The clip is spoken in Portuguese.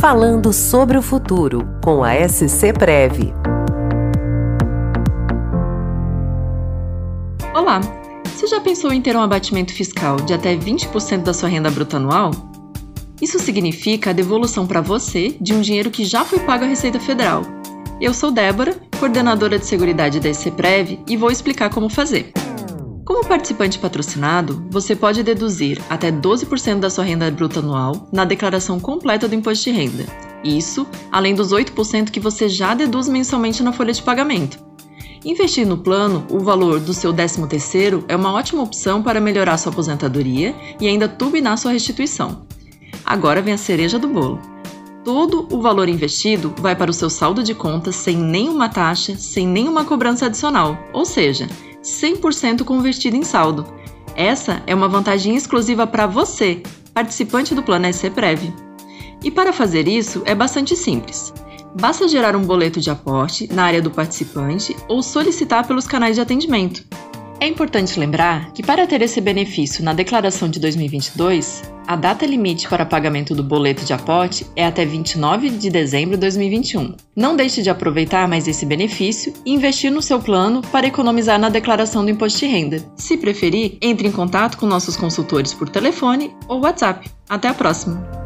Falando sobre o futuro com a SC Prev. Olá! Você já pensou em ter um abatimento fiscal de até 20% da sua renda bruta anual? Isso significa a devolução para você de um dinheiro que já foi pago à Receita Federal. Eu sou Débora, coordenadora de Seguridade da SCPREV e vou explicar como fazer. Como participante patrocinado, você pode deduzir até 12% da sua renda bruta anual na declaração completa do imposto de renda. Isso, além dos 8% que você já deduz mensalmente na folha de pagamento. Investir no plano, o valor do seu 13º é uma ótima opção para melhorar sua aposentadoria e ainda turbinar sua restituição. Agora vem a cereja do bolo. Todo o valor investido vai para o seu saldo de contas sem nenhuma taxa, sem nenhuma cobrança adicional, ou seja, 100% convertido em saldo. Essa é uma vantagem exclusiva para você, participante do Plano SC Prev. E para fazer isso é bastante simples. Basta gerar um boleto de aporte na área do participante ou solicitar pelos canais de atendimento. É importante lembrar que, para ter esse benefício na declaração de 2022, a data limite para pagamento do boleto de aporte é até 29 de dezembro de 2021. Não deixe de aproveitar mais esse benefício e investir no seu plano para economizar na declaração do imposto de renda. Se preferir, entre em contato com nossos consultores por telefone ou WhatsApp. Até a próxima!